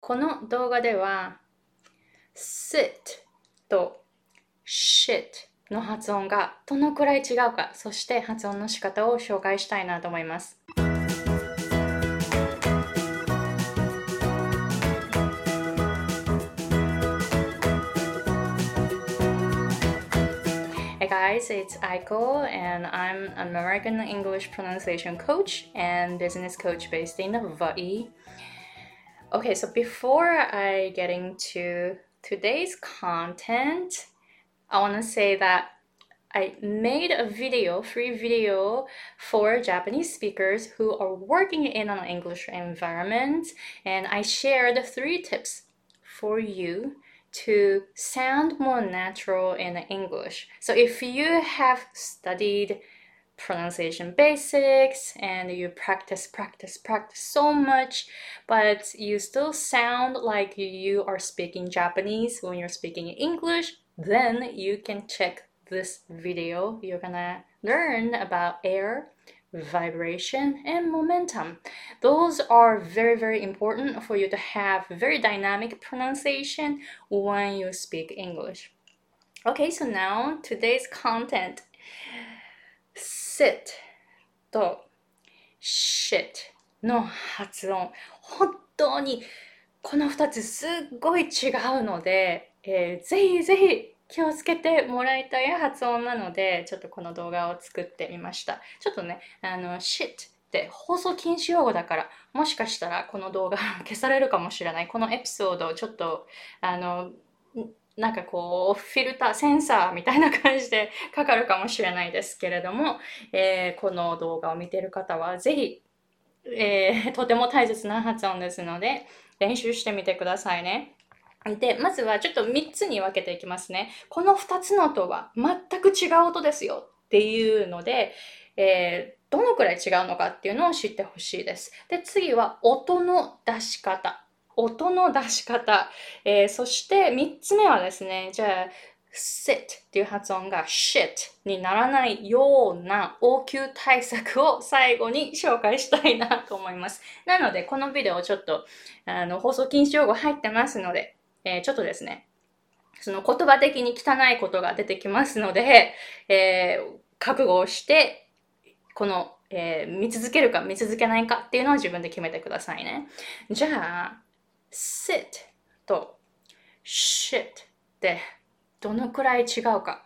この動画では sit と shit の発音がどのくらい違うか、そして発音の仕方を紹介したいなと思います。guys, it's Aiko and I'm an American English pronunciation coach and business coach based in Hawaii. Okay, so before I get into today's content, I want to say that I made a video, free video for Japanese speakers who are working in an English environment, and I shared three tips for you to sound more natural in English. So if you have studied pronunciation basics and you practice, practice, practice so much, but you still sound like you are speaking Japanese when you're speaking English, then you can check this video. You're gonna learn about air vibration and momentum. Those are very, very important for you to have very dynamic pronunciation when you speak English. Okay, so now today's content sit と shit の発音本当にこの2つすっごい違うので、えー、ぜひぜひ気をつけてもらいたい発音なので、ちょっとこの動画を作ってみました。ちょっとね、あの、shit って放送禁止用語だから、もしかしたらこの動画 消されるかもしれない。このエピソードをちょっと、あの、なんかこう、フィルター、センサーみたいな感じでかかるかもしれないですけれども、えー、この動画を見ている方はぜひ、えー、とても大切な発音ですので、練習してみてくださいね。で、まずはちょっと3つに分けていきますね。この2つの音は全く違う音ですよっていうので、えー、どのくらい違うのかっていうのを知ってほしいです。で、次は音の出し方。音の出し方。えー、そして3つ目はですね、じゃあ、sit っていう発音が shit にならないような応急対策を最後に紹介したいなと思います。なので、このビデオちょっとあの放送禁止用語入ってますので、えー、ちょっとですね、その言葉的に汚いことが出てきますので、えー、覚悟をして、この、えー、見続けるか見続けないかっていうのは自分で決めてくださいね。じゃあ、sit と shit ってどのくらい違うか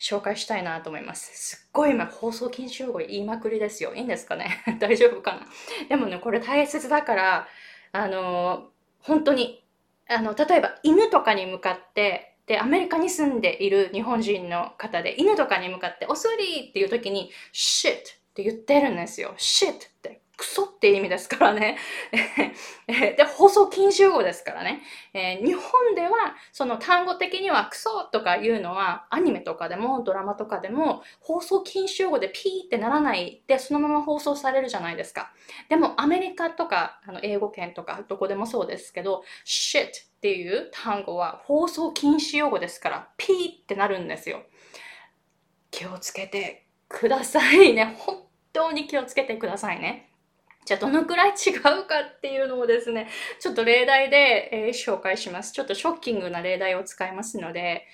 紹介したいなと思います。すっごい今放送禁止用語言いまくりですよ。いいんですかね？大丈夫かな？でもね、これ大切だから、あのー、本当にあの、例えば犬とかに向かって、で、アメリカに住んでいる日本人の方で、犬とかに向かって、おすりっていう時に、shit って言ってるんですよ。shit って。クソって意味ですからね。で、放送禁止用語ですからね。えー、日本では、その単語的にはクソとかいうのは、アニメとかでもドラマとかでも、放送禁止用語でピーってならないで、そのまま放送されるじゃないですか。でも、アメリカとか、あの英語圏とか、どこでもそうですけど、shit っていう単語は放送禁止用語ですから、ピーってなるんですよ。気をつけてくださいね。本当に気をつけてくださいね。じゃあどのくらい違うかっていうのをですね、ちょっと例題で、えー、紹介します。ちょっとショッキングな例題を使いますので、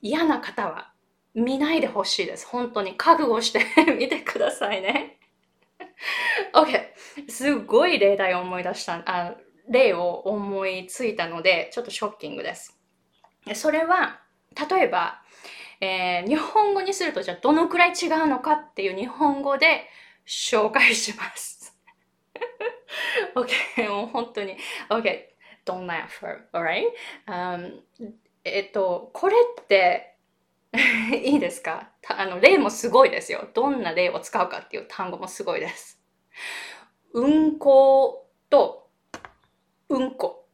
嫌な方は見ないでほしいです。本当に覚悟して みてくださいね。OK。すごい例題を思い出した、あ例を思いついたので、ちょっとショッキングです。それは、例えば、えー、日本語にするとじゃあどのくらい違うのかっていう日本語で紹介します。OK, もう本当に。OK, don't laugh, alright?、Um, えっと、これって いいですか？あの、例もすごいですよ。どんな例を使うかっていう単語もすごいです。運行とうんこ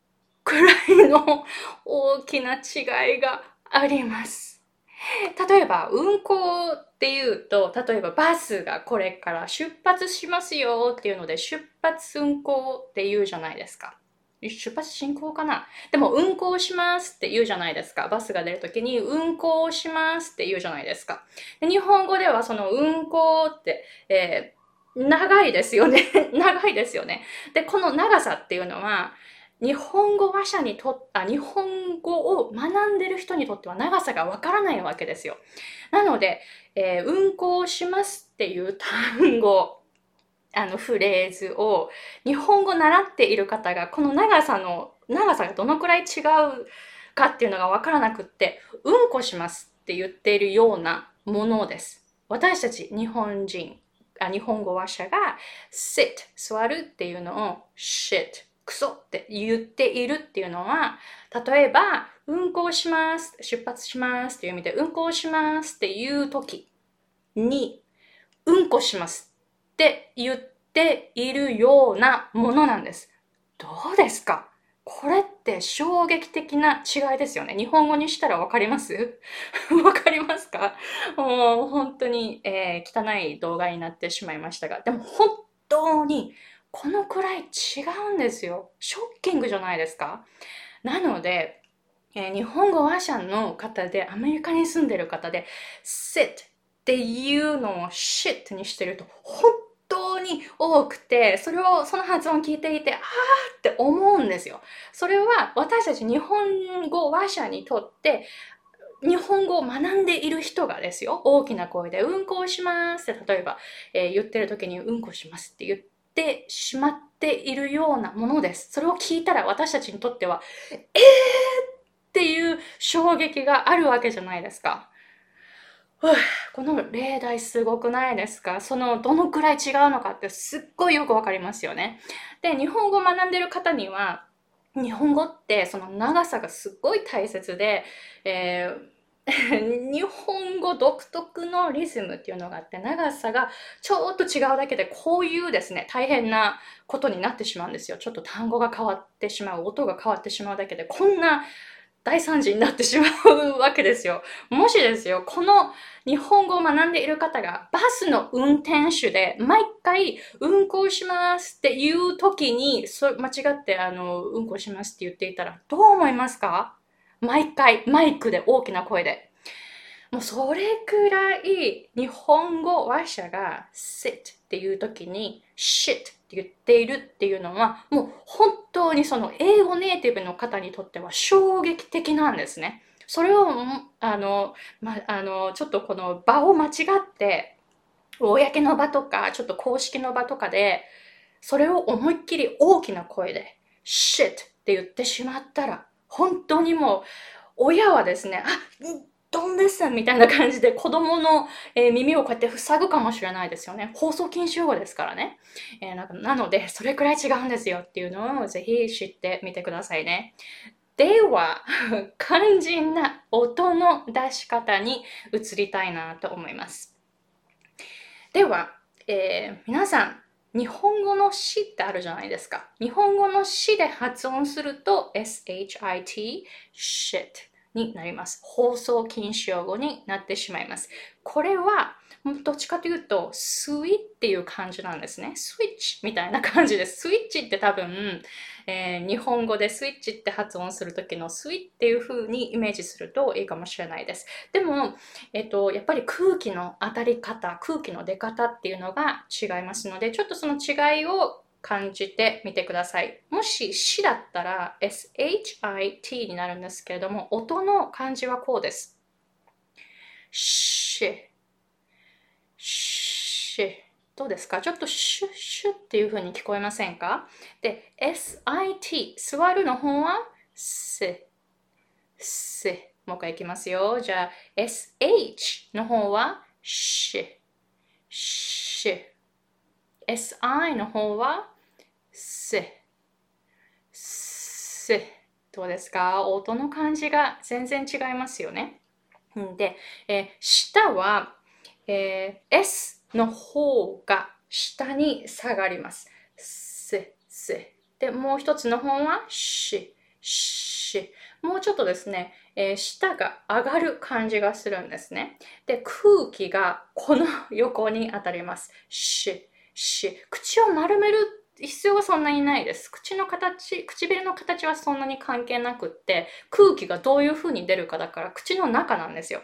くらいの大きな違いがあります。例えば、運行っていうと、例えばバスがこれから出発しますよっていうので、出発運行って言うじゃないですか。出発進行かな？でも運行しますって言うじゃないですか。バスが出るときに運行しますって言うじゃないですか。で日本語ではその運行って、えー、長いですよね。長いですよね。で、この長さっていうのは、日本語話者にとあ、日本語を学んでる人にとっては長さがわからないわけですよ。なので、えー、運行しますっていう単語、あのフレーズを日本語習っている方がこの長さの、長さがどのくらい違うかっていうのがわからなくって、うんこしますって言っているようなものです。私たち日本人、あ日本語話者が sit 座るっていうのを shit クソって言っているっていうのは、例えば、運行します、出発しますっていう意味で、運行しますっていう時に、うんこしますって言っているようなものなんです。どうですか？これって衝撃的な違いですよね。日本語にしたらわかります？わかりますか？もう本当に、えー、汚い動画になってしまいましたが、でも本当にこのくらい違うんですよ。ショッキングじゃないですかなので、えー、日本語話者の方で、アメリカに住んでる方で、sit っていうのを shit にしてると、本当に多くて、それを、その発音聞いていて、あーって思うんですよ。それは私たち日本語話者にとって、日本語を学んでいる人がですよ、大きな声で、うんこをしますって、例えば、えー、言ってる時にうんこしますって言っててしまっているようなものです。それを聞いたら私たちにとっては、えーっていう衝撃があるわけじゃないですか。この例題すごくないですか？そのどのくらい違うのかってすっごいよくわかりますよね。で、日本語を学んでる方には、日本語ってその長さがすっごい大切で、えー 日本語独特のリズムっていうのがあって長さがちょっと違うだけでこういうですね大変なことになってしまうんですよ。ちょっと単語が変わってしまう音が変わってしまうだけでこんな大惨事になってしまうわけですよ。もしですよ、この日本語を学んでいる方がバスの運転手で毎回運行しますっていう時にそ間違ってあの運行しますって言っていたらどう思いますか？毎回マイクで大きな声で。もうそれくらい日本語話者が sit っていう時に shit って言っているっていうのはもう本当にその英語ネイティブの方にとっては衝撃的なんですね。それを、あの、ま、あの、ちょっとこの場を間違って、公の場とか、ちょっと公式の場とかで、それを思いっきり大きな声で、shit って言ってしまったら、本当にもう、親はですね、あ、どんですみたいな感じで子供の、えー、耳をこうやって塞ぐかもしれないですよね。放送禁止用語ですからね。えー、ななので、それくらい違うんですよっていうのをぜひ知ってみてくださいね。では、肝心な音の出し方に移りたいなと思います。では、えー、皆さん、日本語の詩ってあるじゃないですか。日本語の詩で発音すると shit, shit になります。放送禁止用語になってしまいます。これはどっちかというと、スイっていう感じなんですね。スイッチみたいな感じです。スイッチって多分、えー、日本語でスイッチって発音するときのスイっていう風にイメージするといいかもしれないです。でも、えっ、と、やっぱり空気の当たり方、空気の出方っていうのが違いますので、ちょっとその違いを感じてみてください。もし、しだったら shit になるんですけれども、音の漢字はこうです。し、し、どうですか？ちょっとシュッシュっていう風に聞こえませんか？で、sit、座るの方はす、す。もう一回いきますよ。じゃあ、sh の方はし、し。Si の方はす、す。どうですか？音の感じが全然違いますよね。で、えー、下は、えー、S の方が下に下がります。す、す。で、もう一つの方はし、し。もうちょっとですね、えー、舌が上がる感じがするんですね。で、空気がこの 横に当たります。し、し。口を丸める必要はそんなにないです。口の形、唇の形はそんなに関係なくって、空気がどういう風に出るかだから口の中なんですよ。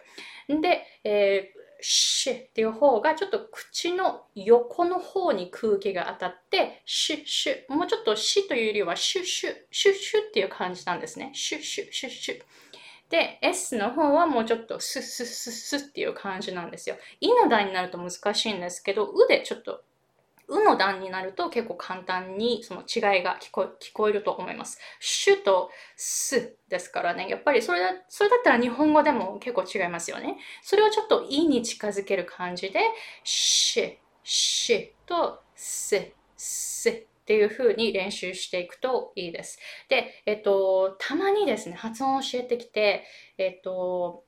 で、えーシュっていう方がちょっと口の横の方に空気が当たって、シュッシュ、もうちょっとシというよりはシュッシュ、シュッシュっていう感じなんですね。シュッシュ、シュッシュ。で、S の方はもうちょっとスッスッスッスッっていう感じなんですよ。いの段になると難しいんですけど、うでちょっとうの段になると結構簡単にその違いが聞こ聞こえると思います。シュとスですからね。やっぱりそれだそれだったら日本語でも結構違いますよね。それをちょっといに近づける感じで、シュ、シュとス、スっていう風に練習していくといいです。で、えっと、たまにですね、発音を教えてきて、えっと、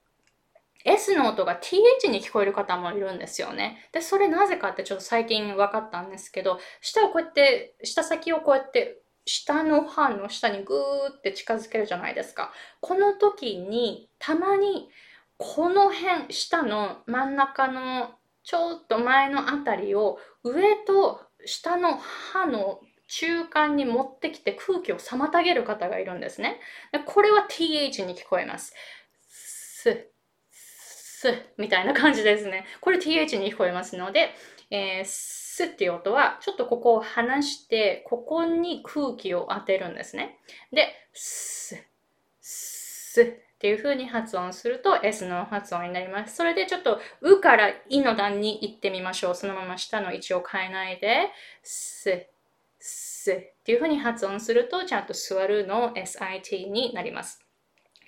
S の音が TH に聞こえる方もいるんですよね。で、それなぜかってちょっと最近分かったんですけど、舌をこうやって、舌先をこうやって下の歯の下にグーって近づけるじゃないですか。この時にたまにこの辺、下の真ん中のちょっと前のあたりを上と下の歯の中間に持ってきて空気を妨げる方がいるんですね。でこれは TH に聞こえます。ススみたいな感じですね。これ th に聞こえますので、えー、スっていう音は、ちょっとここを離して、ここに空気を当てるんですね。で、ス、スっていう風に発音すると S の発音になります。それでちょっと、うからいの段に行ってみましょう。そのまま下の位置を変えないで、ス、スっていう風に発音すると、ちゃんと座るの SIT になります。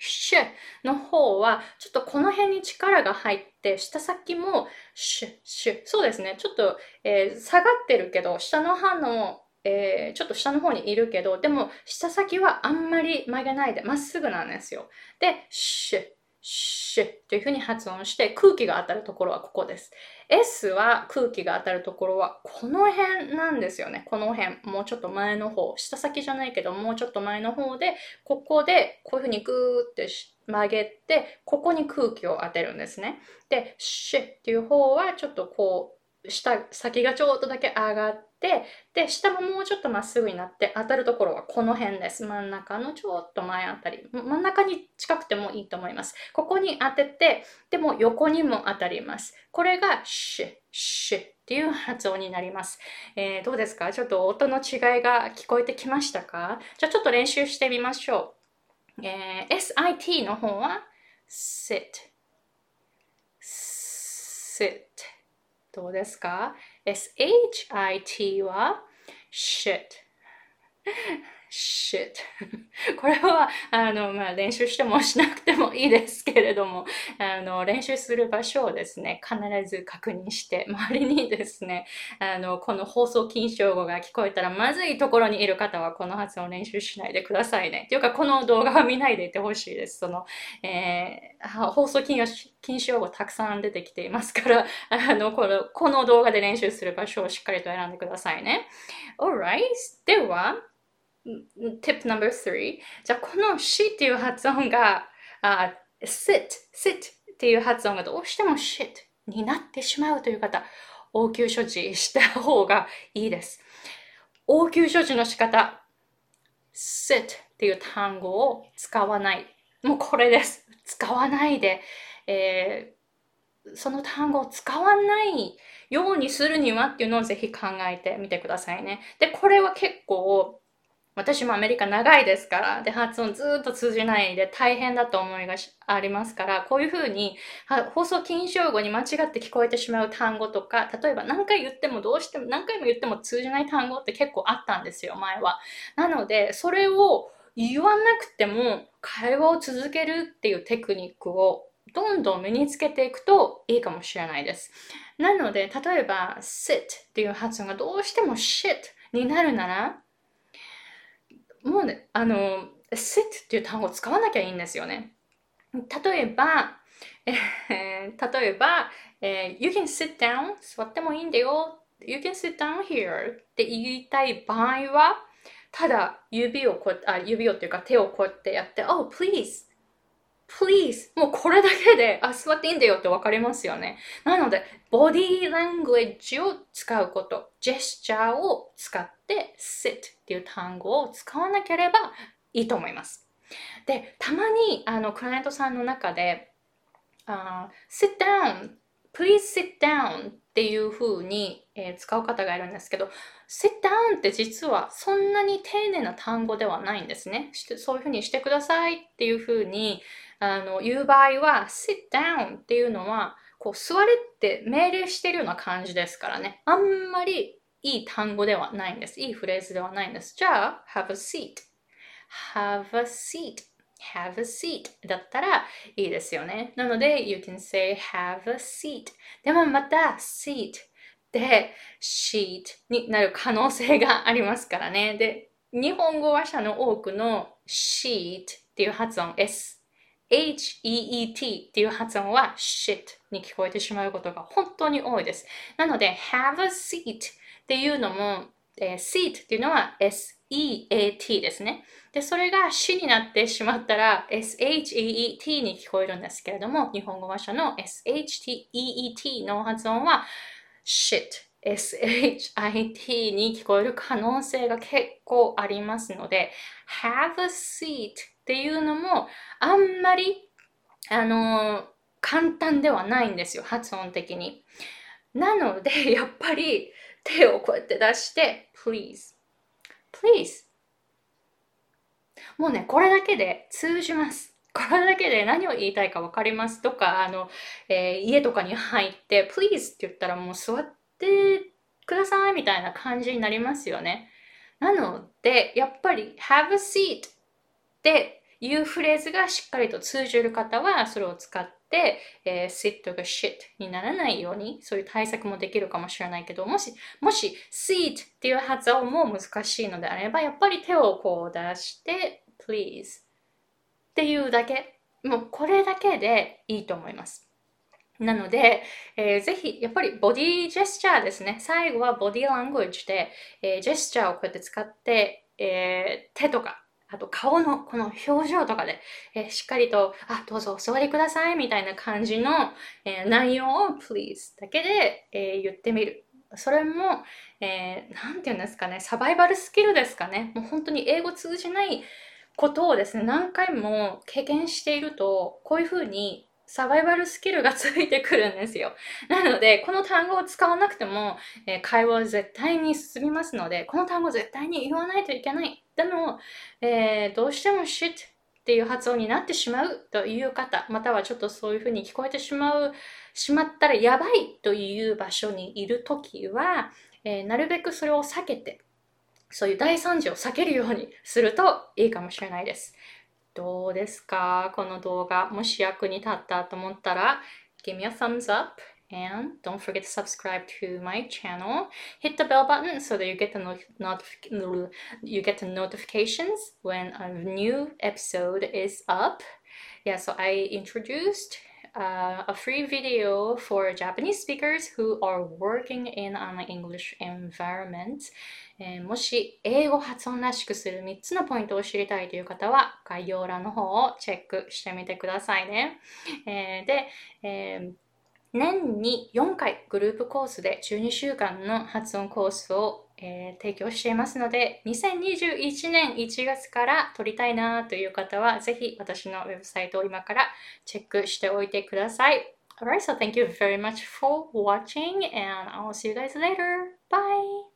シュの方は、ちょっとこの辺に力が入って、下先もシュッシュ。そうですね。ちょっと、えー、下がってるけど、下の歯の、えー、ちょっと下の方にいるけど、でも、下先はあんまり曲げないで、まっすぐなんですよ。で、シュッ、シュッというふうに発音して、空気が当たるところはここです。S は空気が当たるところはこの辺なんですよね。この辺。もうちょっと前の方。下先じゃないけど、もうちょっと前の方で、ここでこういうふうにグーって曲げて、ここに空気を当てるんですね。で、シュっていう方はちょっとこう、下、先がちょっとだけ上がって、で、下ももうちょっとまっすぐになって当たるところはこの辺です。真ん中のちょっと前あたり。真ん中に近くてもいいと思います。ここに当てて、でも横にも当たります。これがシュッ、シュっていう発音になります。えー、どうですか？ちょっと音の違いが聞こえてきましたか？じゃあちょっと練習してみましょう。えー、SIT の方は sit, sit どうですか？?SHIT は shit shit これはあの、まあ、練習してもしなくてもいいですけれどもあの練習する場所をですね必ず確認して周りにですねあのこの放送禁止用語が聞こえたらまずいところにいる方はこの発音を練習しないでくださいね。というかこの動画は見ないでいてほしいです。その、えー、放送禁止禁止用語たくさん出てきていますからあのこのこの動画で練習する場所をしっかりと選んでくださいね。Alright では tip number three. じゃあこの死っていう発音があ sit sit っていう発音がどうしても shit になってしまうという方応急処置した方がいいです。応急処置の仕方 sit っていう単語を使わない。もうこれです。使わないで、えー、その単語を使わないようにするにはっていうのをぜひ考えてみてくださいね。で、これは結構私もアメリカ長いですから、で、発音ずっと通じないで大変だと思いがありますから、こういうふうに放送禁止用語に間違って聞こえてしまう単語とか、例えば何回言ってもどうしても、何回も言っても通じない単語って結構あったんですよ、前は。なので、それを言わなくても会話を続けるっていうテクニックをどんどん身につけていくといいかもしれないです。なので、例えば sit っていう発音がどうしても shit になるなら、もうね、あの、sit っていう単語を使わなきゃいいんですよね。例えば、えー、例えば、えー、You can sit down 座ってもいいんだよ You can sit down here って言いたい場合はただ指をこあ指をっていうか手をこうやってやって Oh please please もうこれだけであ座っていいんだよってわかりますよねなのでボディーラングエッジを使うことジェスチャーを使って sit っていう単語を使わなければいいと思います。で、たまにあのクライアントさんの中で、uh, sit down please sit down っていう風に、えー、使う方がいるんですけど、sit down って実はそんなに丁寧な単語ではないんですね。そういう風にしてくださいっていう風にあの言う場合は sit down っていうのはこう座れって命令してるような感じですからね。あんまりいい単語ではないんです。いいフレーズではないんです。じゃあ、have a seat。have a seat。have a seat だったらいいですよね。なので、you can say have a seat。でもまた seat で sheet になる可能性がありますからね。で、日本語話者の多くの sheet っていう発音 S H-E-E-T っていう発音は shit に聞こえてしまうことが本当に多いです。なので、have a seat っていうのも、えー、seat っていうのは S-E-A-T ですね。で、それが死になってしまったら S-H-E-E-T に聞こえるんですけれども、日本語話者の S-H-T-E-E-T の発音は shit SHIT に聞こえる可能性が結構ありますので have a seat っていうのもあんまりあの簡単ではないんですよ発音的に。なので やっぱり手をこうやって出して please please もうねこれだけで通じます。これだけで何を言いたいか分かります。とか、あの、えー、家とかに入って、please って言ったらもう座ってくださいみたいな感じになりますよね。なので、やっぱり have a seat っていうフレーズがしっかりと通じる方はそれを使って、えー、sit が shit にならないようにそういう対策もできるかもしれないけどもしもし seat っていう発音も難しいのであればやっぱり手をこう出して please っていうだけもうこれだけでいいと思います。なので、えー、ぜひ、やっぱりボディジェスチャーですね。最後はボディラングエッジで、えー、ジェスチャーをこうやって使って、えー、手とか、あと顔のこの表情とかで、えー、しっかりと、あ、どうぞお座りくださいみたいな感じの、えー、内容を please だけで、えー、言ってみる。それも、えー、なんて言うんですかね、サバイバルスキルですかね。もう本当に英語通じないことをですね、何回も経験していると、こういうふうにサバイバルスキルがついてくるんですよ。なので、この単語を使わなくても、えー、会話は絶対に進みますので、この単語絶対に言わないといけない。でも、えー、どうしても shit っていう発音になってしまうという方、またはちょっとそういうふうに聞こえてしまう、しまったらやばいという場所にいるときは、えー、なるべくそれを避けて、そういう大惨事を避けるようにするといいかもしれないです。どうですか？この動画。もし役に立ったと思ったら、give me a thumbs up and don't forget to subscribe to my channel. Hit the bell button so that you get the notif you get the notifications when a new episode is up. Yeah, so I introduced uh, a free video for Japanese speakers who are working in an English environment. えー、もし英語発音らしくする3つのポイントを知りたいという方は概要欄の方をチェックしてみてくださいね。えー、で、えー 年に4回グループコースで12週間の発音コースを、えー、提供していますので2021年1月から取りたいなという方はぜひ私のウェブサイトを今からチェックしておいてください。Alright, so thank you very much for watching and I'll see you guys later. Bye!